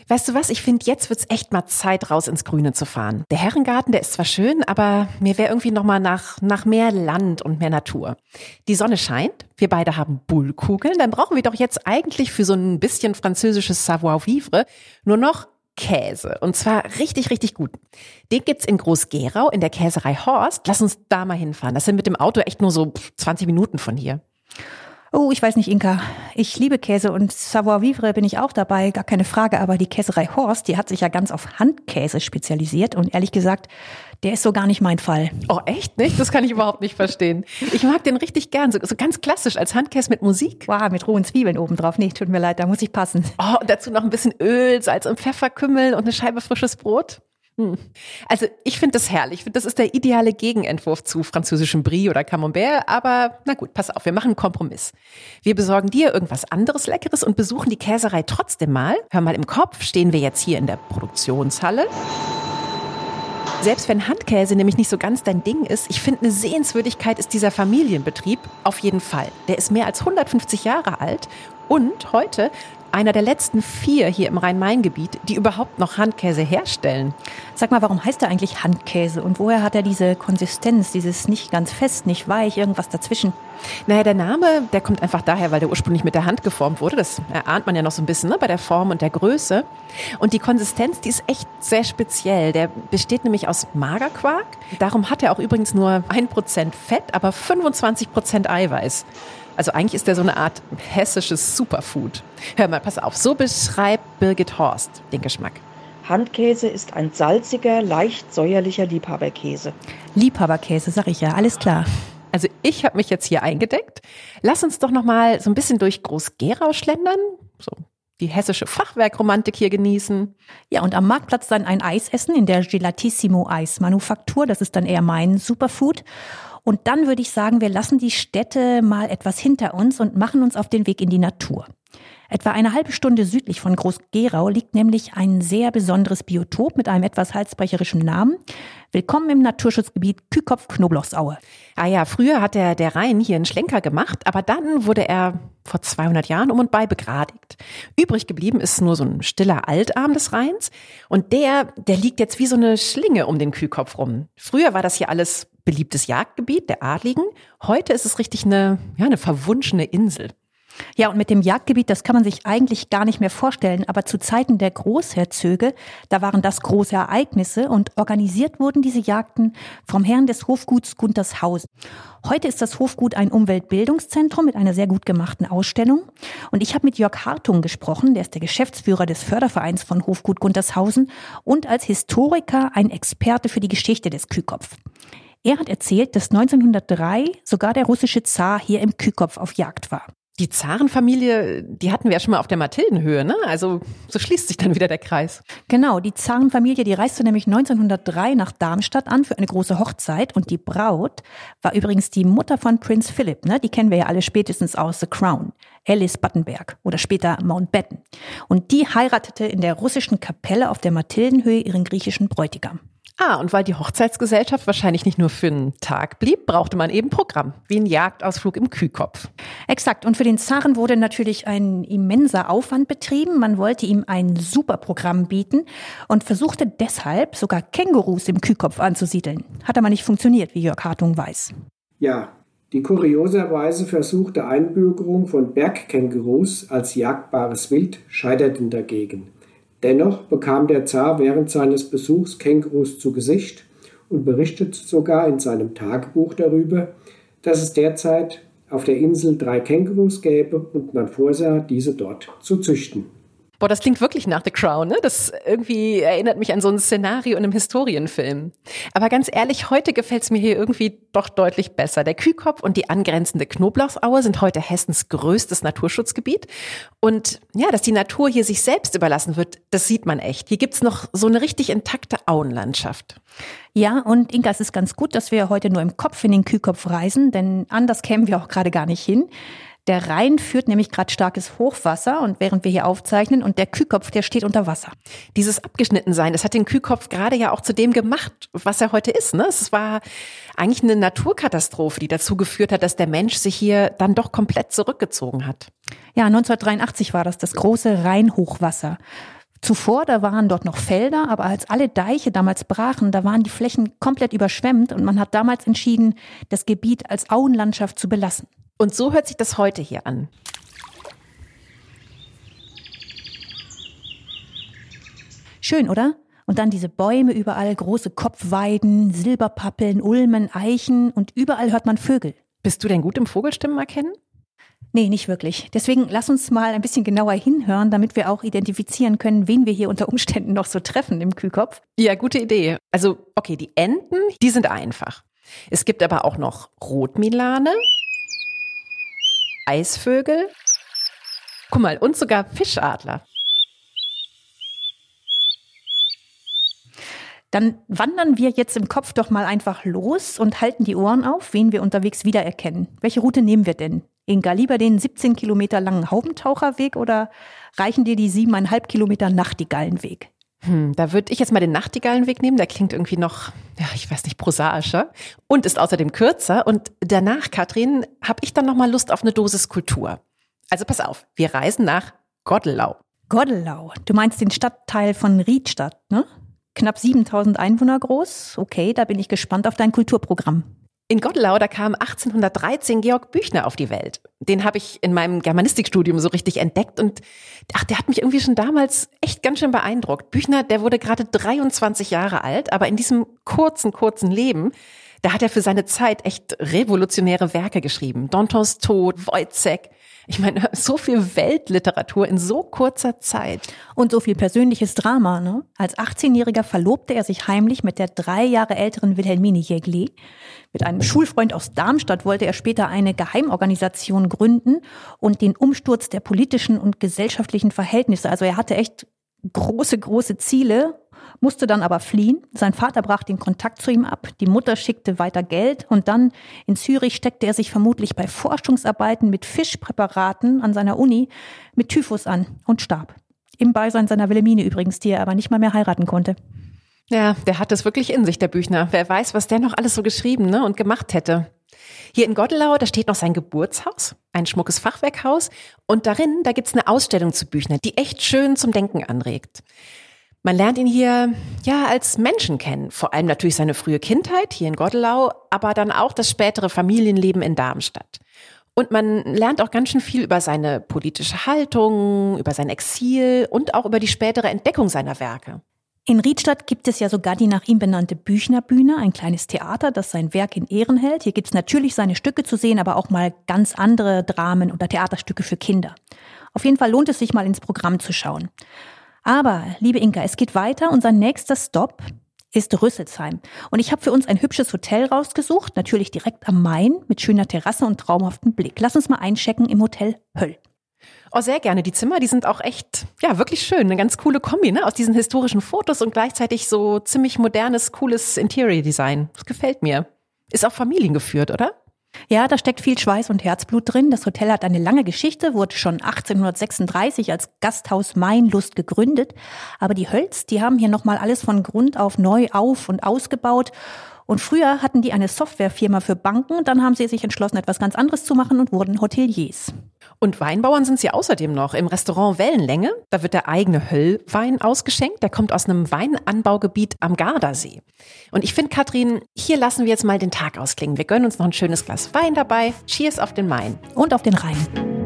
Weißt du was? Ich finde, jetzt wird's echt mal Zeit, raus ins Grüne zu fahren. Der Herrengarten, der ist zwar schön, aber mir wäre irgendwie noch mal nach, nach mehr Land und mehr Natur. Die Sonne scheint, wir beide haben Bullkugeln, dann brauchen wir doch jetzt eigentlich für so ein bisschen französisches Savoir-vivre nur noch Käse. Und zwar richtig, richtig gut. Den gibt's in Groß-Gerau in der Käserei Horst. Lass uns da mal hinfahren. Das sind mit dem Auto echt nur so 20 Minuten von hier. Oh, ich weiß nicht, Inka. Ich liebe Käse und Savoir-vivre bin ich auch dabei, gar keine Frage. Aber die Käserei Horst, die hat sich ja ganz auf Handkäse spezialisiert. Und ehrlich gesagt, der ist so gar nicht mein Fall. Oh, echt nicht? Das kann ich überhaupt nicht verstehen. Ich mag den richtig gern, so, so ganz klassisch als Handkäse mit Musik. Wow, mit rohen Zwiebeln obendrauf. Nee, tut mir leid, da muss ich passen. Oh, und dazu noch ein bisschen Öl, Salz und Pfefferkümmel und eine Scheibe frisches Brot. Hm. Also ich finde das herrlich. Das ist der ideale Gegenentwurf zu französischem Brie oder Camembert. Aber na gut, pass auf, wir machen einen Kompromiss. Wir besorgen dir irgendwas anderes Leckeres und besuchen die Käserei trotzdem mal. Hör mal, im Kopf stehen wir jetzt hier in der Produktionshalle. Selbst wenn Handkäse nämlich nicht so ganz dein Ding ist, ich finde, eine Sehenswürdigkeit ist dieser Familienbetrieb auf jeden Fall. Der ist mehr als 150 Jahre alt und heute einer der letzten vier hier im Rhein-Main-Gebiet, die überhaupt noch Handkäse herstellen. Sag mal, warum heißt er eigentlich Handkäse und woher hat er diese Konsistenz, dieses nicht ganz fest, nicht weich, irgendwas dazwischen? Naja, der Name, der kommt einfach daher, weil der ursprünglich mit der Hand geformt wurde. Das erahnt man ja noch so ein bisschen ne, bei der Form und der Größe. Und die Konsistenz, die ist echt sehr speziell. Der besteht nämlich aus Magerquark. Darum hat er auch übrigens nur ein Prozent Fett, aber 25 Prozent Eiweiß. Also eigentlich ist der so eine Art hessisches Superfood. Hör mal, pass auf, so beschreibt Birgit Horst den Geschmack. Handkäse ist ein salziger, leicht säuerlicher Liebhaberkäse. Liebhaberkäse, sag ich ja, alles klar. Also ich habe mich jetzt hier eingedeckt. Lass uns doch noch mal so ein bisschen durch Groß-Gerau schlendern. So die hessische Fachwerkromantik hier genießen. Ja, und am Marktplatz dann ein Eis essen in der Gelatissimo Eismanufaktur. Das ist dann eher mein Superfood. Und dann würde ich sagen, wir lassen die Städte mal etwas hinter uns und machen uns auf den Weg in die Natur. Etwa eine halbe Stunde südlich von Groß-Gerau liegt nämlich ein sehr besonderes Biotop mit einem etwas halsbrecherischen Namen. Willkommen im Naturschutzgebiet Kükopf-Knoblauchsaue. Ah ja, früher hat der, der Rhein hier einen Schlenker gemacht, aber dann wurde er vor 200 Jahren um und bei begradigt. Übrig geblieben ist nur so ein stiller Altarm des Rheins und der, der liegt jetzt wie so eine Schlinge um den Kühlkopf rum. Früher war das hier alles beliebtes Jagdgebiet der Adligen. Heute ist es richtig eine, ja, eine verwunschene Insel. Ja, und mit dem Jagdgebiet, das kann man sich eigentlich gar nicht mehr vorstellen. Aber zu Zeiten der Großherzöge, da waren das große Ereignisse und organisiert wurden diese Jagden vom Herrn des Hofguts Guntershausen. Heute ist das Hofgut ein Umweltbildungszentrum mit einer sehr gut gemachten Ausstellung. Und ich habe mit Jörg Hartung gesprochen, der ist der Geschäftsführer des Fördervereins von Hofgut Guntershausen und als Historiker ein Experte für die Geschichte des Kühkopf. Er hat erzählt, dass 1903 sogar der russische Zar hier im Kühkopf auf Jagd war. Die Zarenfamilie, die hatten wir ja schon mal auf der Mathildenhöhe, ne? Also so schließt sich dann wieder der Kreis. Genau, die Zarenfamilie, die reiste nämlich 1903 nach Darmstadt an für eine große Hochzeit und die Braut war übrigens die Mutter von Prinz Philip, ne? Die kennen wir ja alle spätestens aus The Crown. Alice Battenberg oder später Mountbatten. Und die heiratete in der russischen Kapelle auf der Mathildenhöhe ihren griechischen Bräutigam. Ah, und weil die Hochzeitsgesellschaft wahrscheinlich nicht nur für einen Tag blieb, brauchte man eben Programm, wie ein Jagdausflug im Kühkopf. Exakt. Und für den Zaren wurde natürlich ein immenser Aufwand betrieben. Man wollte ihm ein super Programm bieten und versuchte deshalb sogar Kängurus im Kühkopf anzusiedeln. Hat aber nicht funktioniert, wie Jörg Hartung weiß. Ja, die kurioserweise versuchte Einbürgerung von Bergkängurus als jagdbares Wild scheiterten dagegen. Dennoch bekam der Zar während seines Besuchs Kängurus zu Gesicht und berichtet sogar in seinem Tagebuch darüber, dass es derzeit auf der Insel drei Kängurus gäbe und man vorsah, diese dort zu züchten. Boah, das klingt wirklich nach The Crown, ne? Das irgendwie erinnert mich an so ein Szenario in einem Historienfilm. Aber ganz ehrlich, heute gefällt es mir hier irgendwie doch deutlich besser. Der Kühkopf und die angrenzende Knoblauchsaue sind heute Hessens größtes Naturschutzgebiet. Und ja, dass die Natur hier sich selbst überlassen wird, das sieht man echt. Hier gibt's noch so eine richtig intakte Auenlandschaft. Ja, und Inga, es ist ganz gut, dass wir heute nur im Kopf in den Kühkopf reisen, denn anders kämen wir auch gerade gar nicht hin. Der Rhein führt nämlich gerade starkes Hochwasser und während wir hier aufzeichnen und der Kühkopf, der steht unter Wasser. Dieses Abgeschnittensein, das hat den Kühkopf gerade ja auch zu dem gemacht, was er heute ist. Ne? Es war eigentlich eine Naturkatastrophe, die dazu geführt hat, dass der Mensch sich hier dann doch komplett zurückgezogen hat. Ja, 1983 war das das große Rheinhochwasser. Zuvor, da waren dort noch Felder, aber als alle Deiche damals brachen, da waren die Flächen komplett überschwemmt und man hat damals entschieden, das Gebiet als Auenlandschaft zu belassen. Und so hört sich das heute hier an. Schön, oder? Und dann diese Bäume überall, große Kopfweiden, Silberpappeln, Ulmen, Eichen und überall hört man Vögel. Bist du denn gut im Vogelstimmen erkennen? Nee, nicht wirklich. Deswegen lass uns mal ein bisschen genauer hinhören, damit wir auch identifizieren können, wen wir hier unter Umständen noch so treffen im Kühlkopf. Ja, gute Idee. Also, okay, die Enten, die sind einfach. Es gibt aber auch noch Rotmilane, Eisvögel. Guck mal, und sogar Fischadler. Dann wandern wir jetzt im Kopf doch mal einfach los und halten die Ohren auf, wen wir unterwegs wiedererkennen. Welche Route nehmen wir denn? Inga, lieber den 17 Kilometer langen Haubentaucherweg oder reichen dir die siebeneinhalb Kilometer Nachtigallenweg? Hm, da würde ich jetzt mal den Nachtigallenweg nehmen. Der klingt irgendwie noch, ja, ich weiß nicht, prosaischer und ist außerdem kürzer. Und danach, Katrin, habe ich dann noch mal Lust auf eine Dosis Kultur. Also pass auf, wir reisen nach Goddelau. Goddelau. Du meinst den Stadtteil von Riedstadt, ne? Knapp 7000 Einwohner groß. Okay, da bin ich gespannt auf dein Kulturprogramm. In Gottelau, da kam 1813 Georg Büchner auf die Welt. Den habe ich in meinem Germanistikstudium so richtig entdeckt und ach, der hat mich irgendwie schon damals echt ganz schön beeindruckt. Büchner, der wurde gerade 23 Jahre alt, aber in diesem kurzen, kurzen Leben, da hat er für seine Zeit echt revolutionäre Werke geschrieben. Dantons Tod, Wojciech, ich meine, so viel Weltliteratur in so kurzer Zeit. Und so viel persönliches Drama, ne? Als 18-Jähriger verlobte er sich heimlich mit der drei Jahre älteren Wilhelmine Jägli. Mit einem Schulfreund aus Darmstadt wollte er später eine Geheimorganisation gründen und den Umsturz der politischen und gesellschaftlichen Verhältnisse. Also er hatte echt große, große Ziele musste dann aber fliehen. Sein Vater brach den Kontakt zu ihm ab, die Mutter schickte weiter Geld und dann in Zürich steckte er sich vermutlich bei Forschungsarbeiten mit Fischpräparaten an seiner Uni mit Typhus an und starb. Im Beisein seiner Wilhelmine übrigens, die er aber nicht mal mehr heiraten konnte. Ja, der hat es wirklich in sich, der Büchner. Wer weiß, was der noch alles so geschrieben ne, und gemacht hätte. Hier in Gottelau, da steht noch sein Geburtshaus, ein schmuckes Fachwerkhaus. Und darin, da gibt's eine Ausstellung zu Büchner, die echt schön zum Denken anregt. Man lernt ihn hier ja als Menschen kennen, vor allem natürlich seine frühe Kindheit hier in Gottelau, aber dann auch das spätere Familienleben in Darmstadt. Und man lernt auch ganz schön viel über seine politische Haltung, über sein Exil und auch über die spätere Entdeckung seiner Werke. In Riedstadt gibt es ja sogar die nach ihm benannte Büchnerbühne, ein kleines Theater, das sein Werk in Ehren hält. Hier gibt es natürlich seine Stücke zu sehen, aber auch mal ganz andere Dramen oder Theaterstücke für Kinder. Auf jeden Fall lohnt es sich mal ins Programm zu schauen. Aber, liebe Inka, es geht weiter. Unser nächster Stop ist Rüsselsheim. Und ich habe für uns ein hübsches Hotel rausgesucht, natürlich direkt am Main mit schöner Terrasse und traumhaftem Blick. Lass uns mal einchecken im Hotel Höll. Oh, sehr gerne. Die Zimmer, die sind auch echt, ja, wirklich schön. Eine ganz coole Kombi, ne? Aus diesen historischen Fotos und gleichzeitig so ziemlich modernes, cooles Interior Design. Das gefällt mir. Ist auch familiengeführt, oder? Ja, da steckt viel Schweiß und Herzblut drin. Das Hotel hat eine lange Geschichte, wurde schon 1836 als Gasthaus Mainlust gegründet. Aber die Hölz, die haben hier nochmal alles von Grund auf neu auf und ausgebaut. Und früher hatten die eine Softwarefirma für Banken, dann haben sie sich entschlossen, etwas ganz anderes zu machen und wurden Hoteliers. Und Weinbauern sind sie außerdem noch. Im Restaurant Wellenlänge, da wird der eigene Höllwein ausgeschenkt. Der kommt aus einem Weinanbaugebiet am Gardasee. Und ich finde, Katrin, hier lassen wir jetzt mal den Tag ausklingen. Wir gönnen uns noch ein schönes Glas Wein dabei. Cheers auf den Main. Und auf den Rhein.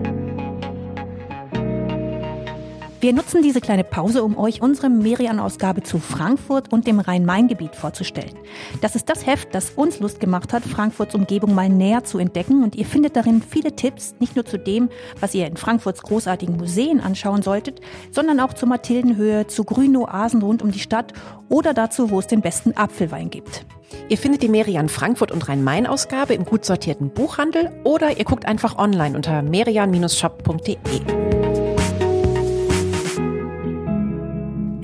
Wir nutzen diese kleine Pause, um euch unsere Merian-Ausgabe zu Frankfurt und dem Rhein-Main-Gebiet vorzustellen. Das ist das Heft, das uns Lust gemacht hat, Frankfurts Umgebung mal näher zu entdecken. Und ihr findet darin viele Tipps, nicht nur zu dem, was ihr in Frankfurts großartigen Museen anschauen solltet, sondern auch zur Mathildenhöhe, zu grünen Oasen rund um die Stadt oder dazu, wo es den besten Apfelwein gibt. Ihr findet die Merian Frankfurt und Rhein-Main-Ausgabe im gut sortierten Buchhandel oder ihr guckt einfach online unter merian-shop.de.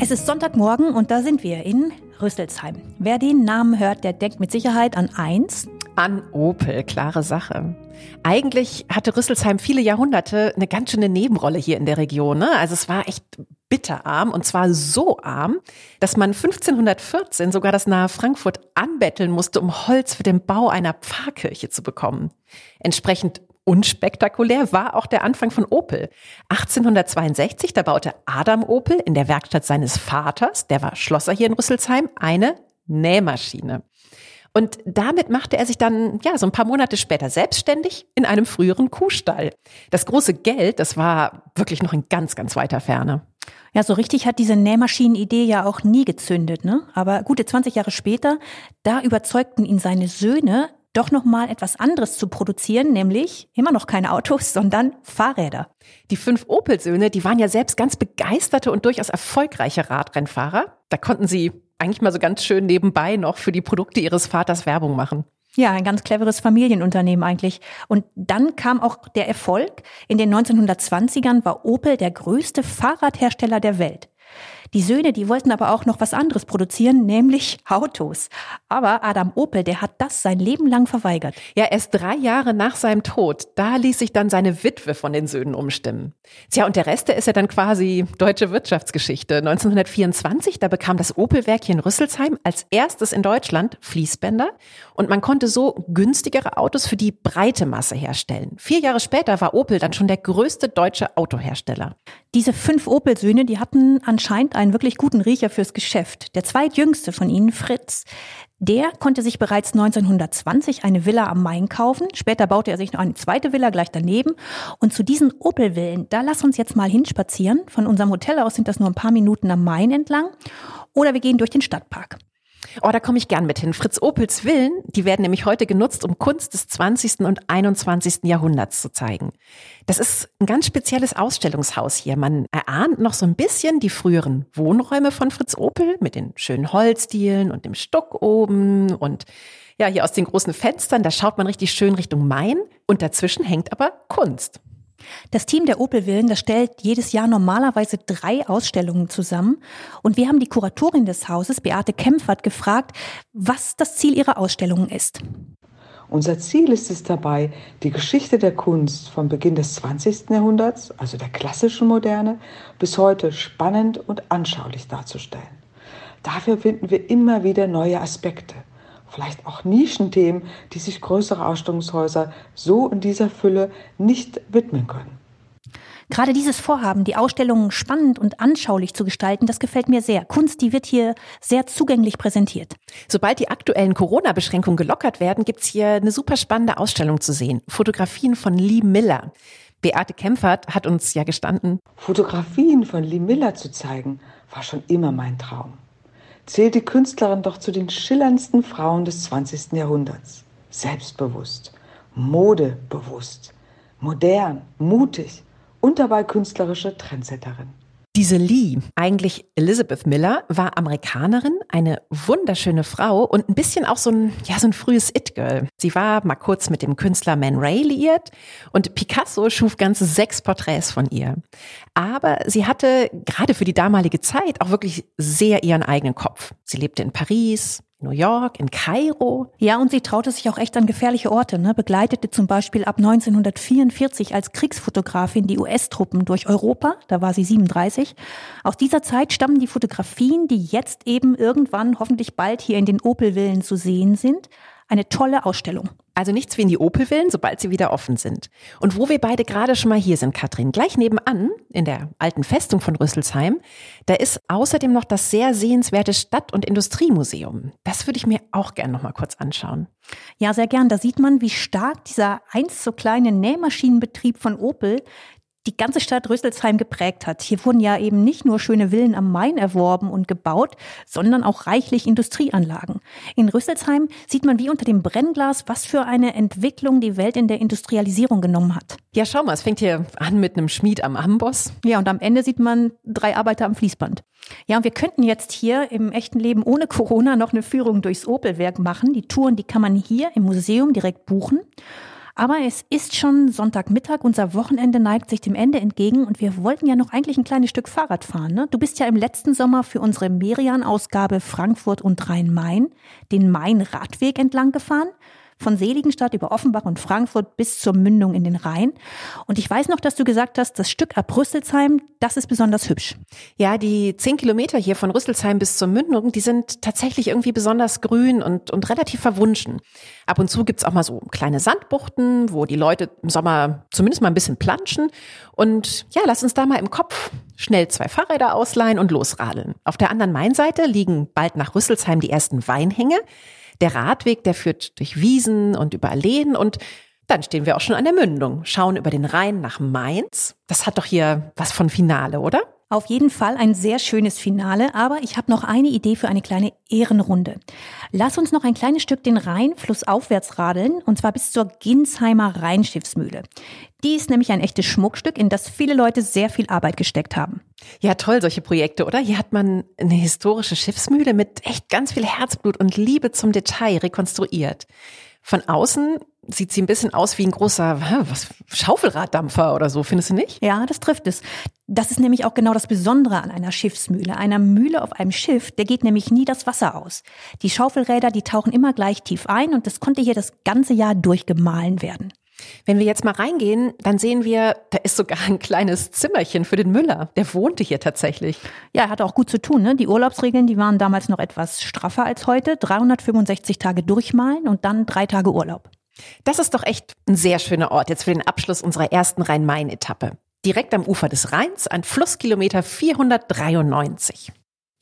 Es ist Sonntagmorgen und da sind wir in Rüsselsheim. Wer den Namen hört, der denkt mit Sicherheit an eins. An Opel, klare Sache. Eigentlich hatte Rüsselsheim viele Jahrhunderte eine ganz schöne Nebenrolle hier in der Region. Ne? Also es war echt bitterarm und zwar so arm, dass man 1514 sogar das nahe Frankfurt anbetteln musste, um Holz für den Bau einer Pfarrkirche zu bekommen. Entsprechend unspektakulär war auch der Anfang von Opel. 1862, da baute Adam Opel in der Werkstatt seines Vaters, der war Schlosser hier in Rüsselsheim, eine Nähmaschine. Und damit machte er sich dann, ja, so ein paar Monate später selbstständig in einem früheren Kuhstall. Das große Geld, das war wirklich noch in ganz, ganz weiter Ferne. Ja, so richtig hat diese Nähmaschinenidee ja auch nie gezündet, ne? Aber gute 20 Jahre später, da überzeugten ihn seine Söhne, doch noch mal etwas anderes zu produzieren, nämlich immer noch keine Autos, sondern Fahrräder. Die fünf Opel-Söhne, die waren ja selbst ganz begeisterte und durchaus erfolgreiche Radrennfahrer. Da konnten sie eigentlich mal so ganz schön nebenbei noch für die Produkte ihres Vaters Werbung machen. Ja, ein ganz cleveres Familienunternehmen eigentlich. Und dann kam auch der Erfolg. In den 1920ern war Opel der größte Fahrradhersteller der Welt. Die Söhne, die wollten aber auch noch was anderes produzieren, nämlich Autos. Aber Adam Opel, der hat das sein Leben lang verweigert. Ja, erst drei Jahre nach seinem Tod, da ließ sich dann seine Witwe von den Söhnen umstimmen. Tja, und der Rest, der ist ja dann quasi deutsche Wirtschaftsgeschichte. 1924, da bekam das Opel-Werk hier in Rüsselsheim als erstes in Deutschland Fließbänder und man konnte so günstigere Autos für die breite Masse herstellen. Vier Jahre später war Opel dann schon der größte deutsche Autohersteller. Diese fünf Opel-Söhne, die hatten anscheinend einen wirklich guten Riecher fürs Geschäft. Der zweitjüngste von ihnen, Fritz, der konnte sich bereits 1920 eine Villa am Main kaufen. Später baute er sich noch eine zweite Villa gleich daneben. Und zu diesen Opel-Villen, da lass uns jetzt mal hinspazieren. Von unserem Hotel aus sind das nur ein paar Minuten am Main entlang. Oder wir gehen durch den Stadtpark. Oh, da komme ich gern mit hin. Fritz Opels Villen, die werden nämlich heute genutzt, um Kunst des 20. und 21. Jahrhunderts zu zeigen. Das ist ein ganz spezielles Ausstellungshaus hier. Man erahnt noch so ein bisschen die früheren Wohnräume von Fritz Opel mit den schönen Holzdielen und dem Stuck oben und ja, hier aus den großen Fenstern, da schaut man richtig schön Richtung Main und dazwischen hängt aber Kunst. Das Team der Opel-Villen, das stellt jedes Jahr normalerweise drei Ausstellungen zusammen. Und wir haben die Kuratorin des Hauses, Beate Kempfert, gefragt, was das Ziel ihrer Ausstellungen ist. Unser Ziel ist es dabei, die Geschichte der Kunst vom Beginn des 20. Jahrhunderts, also der klassischen Moderne, bis heute spannend und anschaulich darzustellen. Dafür finden wir immer wieder neue Aspekte vielleicht auch Nischenthemen, die sich größere Ausstellungshäuser so in dieser Fülle nicht widmen können. Gerade dieses Vorhaben, die Ausstellungen spannend und anschaulich zu gestalten, das gefällt mir sehr. Kunst, die wird hier sehr zugänglich präsentiert. Sobald die aktuellen Corona-Beschränkungen gelockert werden, gibt's hier eine super spannende Ausstellung zu sehen. Fotografien von Lee Miller. Beate Kempfert hat uns ja gestanden. Fotografien von Lee Miller zu zeigen, war schon immer mein Traum zählt die Künstlerin doch zu den schillerndsten Frauen des 20. Jahrhunderts. Selbstbewusst, modebewusst, modern, mutig und dabei künstlerische Trendsetterin. Diese Lee, eigentlich Elizabeth Miller, war Amerikanerin, eine wunderschöne Frau und ein bisschen auch so ein, ja, so ein frühes It-Girl. Sie war mal kurz mit dem Künstler Man Ray liiert und Picasso schuf ganze sechs Porträts von ihr. Aber sie hatte gerade für die damalige Zeit auch wirklich sehr ihren eigenen Kopf. Sie lebte in Paris, New York, in Kairo. Ja, und sie traute sich auch echt an gefährliche Orte, ne? begleitete zum Beispiel ab 1944 als Kriegsfotografin die US-Truppen durch Europa, da war sie 37. Aus dieser Zeit stammen die Fotografien, die jetzt eben irgendwann hoffentlich bald hier in den Opel-Villen zu sehen sind. Eine tolle Ausstellung. Also nichts wie in die Opel-Villen, sobald sie wieder offen sind. Und wo wir beide gerade schon mal hier sind, Katrin, gleich nebenan, in der alten Festung von Rüsselsheim, da ist außerdem noch das sehr sehenswerte Stadt- und Industriemuseum. Das würde ich mir auch gerne noch mal kurz anschauen. Ja, sehr gern. Da sieht man, wie stark dieser einst so kleine Nähmaschinenbetrieb von Opel die ganze Stadt Rüsselsheim geprägt hat. Hier wurden ja eben nicht nur schöne Villen am Main erworben und gebaut, sondern auch reichlich Industrieanlagen. In Rüsselsheim sieht man wie unter dem Brennglas, was für eine Entwicklung die Welt in der Industrialisierung genommen hat. Ja, schau mal, es fängt hier an mit einem Schmied am Amboss. Ja, und am Ende sieht man drei Arbeiter am Fließband. Ja, und wir könnten jetzt hier im echten Leben ohne Corona noch eine Führung durchs Opelwerk machen. Die Touren, die kann man hier im Museum direkt buchen. Aber es ist schon Sonntagmittag, unser Wochenende neigt sich dem Ende entgegen und wir wollten ja noch eigentlich ein kleines Stück Fahrrad fahren. Ne? Du bist ja im letzten Sommer für unsere Merian-Ausgabe Frankfurt und Rhein-Main den Main-Radweg entlang gefahren von Seligenstadt über Offenbach und Frankfurt bis zur Mündung in den Rhein. Und ich weiß noch, dass du gesagt hast, das Stück ab Rüsselsheim, das ist besonders hübsch. Ja, die zehn Kilometer hier von Rüsselsheim bis zur Mündung, die sind tatsächlich irgendwie besonders grün und, und relativ verwunschen. Ab und zu gibt's auch mal so kleine Sandbuchten, wo die Leute im Sommer zumindest mal ein bisschen planschen. Und ja, lass uns da mal im Kopf schnell zwei Fahrräder ausleihen und losradeln. Auf der anderen Mainseite liegen bald nach Rüsselsheim die ersten Weinhänge. Der Radweg, der führt durch Wiesen und über Alleen und dann stehen wir auch schon an der Mündung, schauen über den Rhein nach Mainz. Das hat doch hier was von Finale, oder? Auf jeden Fall ein sehr schönes Finale, aber ich habe noch eine Idee für eine kleine Ehrenrunde. Lass uns noch ein kleines Stück den Rhein flussaufwärts radeln, und zwar bis zur Ginsheimer Rheinschiffsmühle. Die ist nämlich ein echtes Schmuckstück, in das viele Leute sehr viel Arbeit gesteckt haben. Ja, toll, solche Projekte, oder? Hier hat man eine historische Schiffsmühle mit echt ganz viel Herzblut und Liebe zum Detail rekonstruiert. Von außen sieht sie ein bisschen aus wie ein großer was, Schaufelraddampfer oder so, findest du nicht? Ja, das trifft es. Das ist nämlich auch genau das Besondere an einer Schiffsmühle. Einer Mühle auf einem Schiff, der geht nämlich nie das Wasser aus. Die Schaufelräder, die tauchen immer gleich tief ein und das konnte hier das ganze Jahr durchgemahlen werden. Wenn wir jetzt mal reingehen, dann sehen wir, da ist sogar ein kleines Zimmerchen für den Müller. Der wohnte hier tatsächlich. Ja, er hatte auch gut zu tun. Ne? Die Urlaubsregeln, die waren damals noch etwas straffer als heute. 365 Tage durchmalen und dann drei Tage Urlaub. Das ist doch echt ein sehr schöner Ort jetzt für den Abschluss unserer ersten Rhein-Main-Etappe. Direkt am Ufer des Rheins, ein Flusskilometer 493.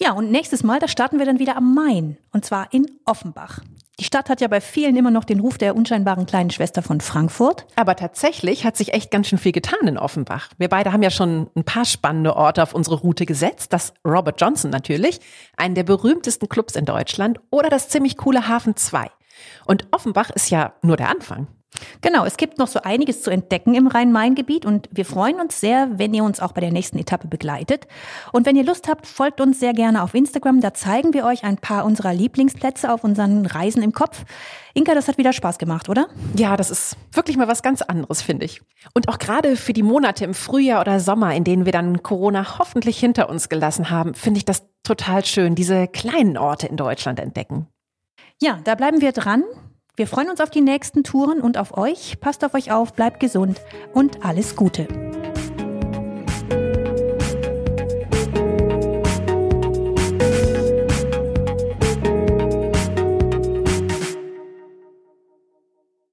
Ja, und nächstes Mal, da starten wir dann wieder am Main. Und zwar in Offenbach. Die Stadt hat ja bei vielen immer noch den Ruf der unscheinbaren kleinen Schwester von Frankfurt. Aber tatsächlich hat sich echt ganz schön viel getan in Offenbach. Wir beide haben ja schon ein paar spannende Orte auf unsere Route gesetzt. Das Robert Johnson natürlich, einen der berühmtesten Clubs in Deutschland, oder das ziemlich coole Hafen 2. Und Offenbach ist ja nur der Anfang. Genau, es gibt noch so einiges zu entdecken im Rhein-Main-Gebiet und wir freuen uns sehr, wenn ihr uns auch bei der nächsten Etappe begleitet. Und wenn ihr Lust habt, folgt uns sehr gerne auf Instagram. Da zeigen wir euch ein paar unserer Lieblingsplätze auf unseren Reisen im Kopf. Inka, das hat wieder Spaß gemacht, oder? Ja, das ist wirklich mal was ganz anderes, finde ich. Und auch gerade für die Monate im Frühjahr oder Sommer, in denen wir dann Corona hoffentlich hinter uns gelassen haben, finde ich das total schön, diese kleinen Orte in Deutschland entdecken. Ja, da bleiben wir dran. Wir freuen uns auf die nächsten Touren und auf euch. Passt auf euch auf, bleibt gesund und alles Gute.